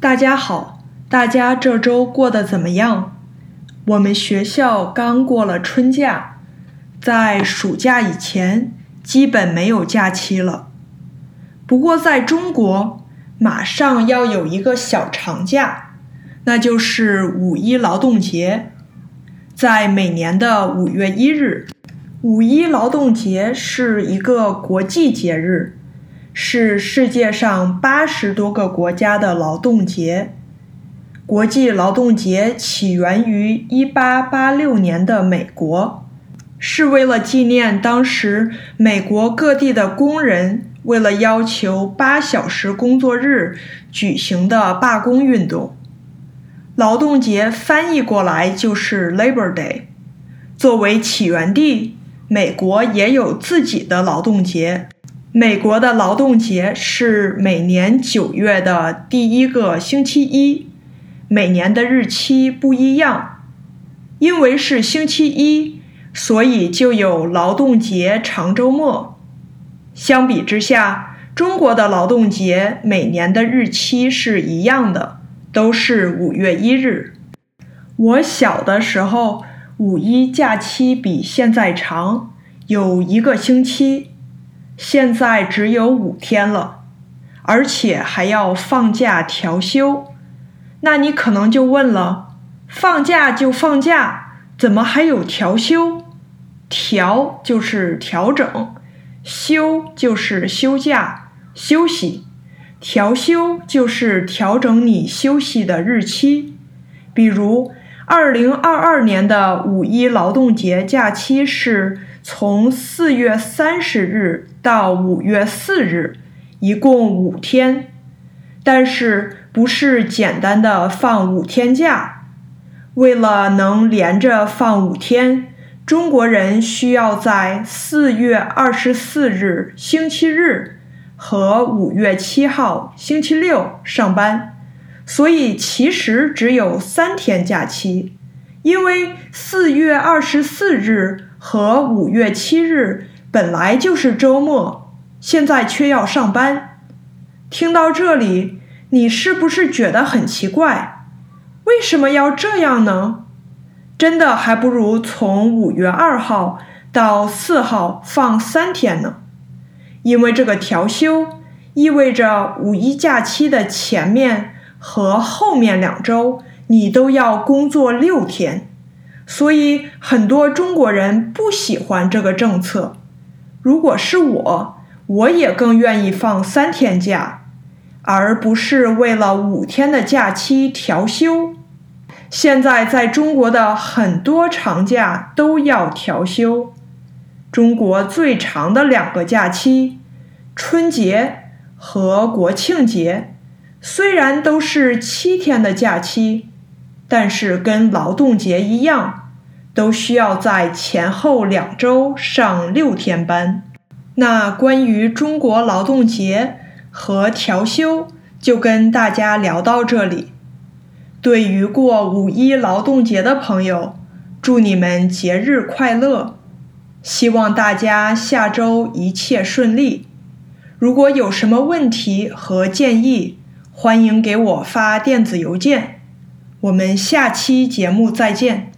大家好，大家这周过得怎么样？我们学校刚过了春假，在暑假以前基本没有假期了。不过在中国，马上要有一个小长假，那就是五一劳动节，在每年的五月一日。五一劳动节是一个国际节日。是世界上八十多个国家的劳动节。国际劳动节起源于一八八六年的美国，是为了纪念当时美国各地的工人为了要求八小时工作日举行的罢工运动。劳动节翻译过来就是 Labor Day。作为起源地，美国也有自己的劳动节。美国的劳动节是每年九月的第一个星期一，每年的日期不一样。因为是星期一，所以就有劳动节长周末。相比之下，中国的劳动节每年的日期是一样的，都是五月一日。我小的时候，五一假期比现在长，有一个星期。现在只有五天了，而且还要放假调休。那你可能就问了：放假就放假，怎么还有调休？调就是调整，休就是休假休息，调休就是调整你休息的日期。比如，二零二二年的五一劳动节假期是。从四月三十日到五月四日，一共五天，但是不是简单的放五天假。为了能连着放五天，中国人需要在四月二十四日星期日和五月七号星期六上班，所以其实只有三天假期，因为四月二十四日。和五月七日本来就是周末，现在却要上班。听到这里，你是不是觉得很奇怪？为什么要这样呢？真的还不如从五月二号到四号放三天呢。因为这个调休意味着五一假期的前面和后面两周你都要工作六天。所以很多中国人不喜欢这个政策。如果是我，我也更愿意放三天假，而不是为了五天的假期调休。现在在中国的很多长假都要调休。中国最长的两个假期，春节和国庆节，虽然都是七天的假期。但是跟劳动节一样，都需要在前后两周上六天班。那关于中国劳动节和调休，就跟大家聊到这里。对于过五一劳动节的朋友，祝你们节日快乐！希望大家下周一切顺利。如果有什么问题和建议，欢迎给我发电子邮件。我们下期节目再见。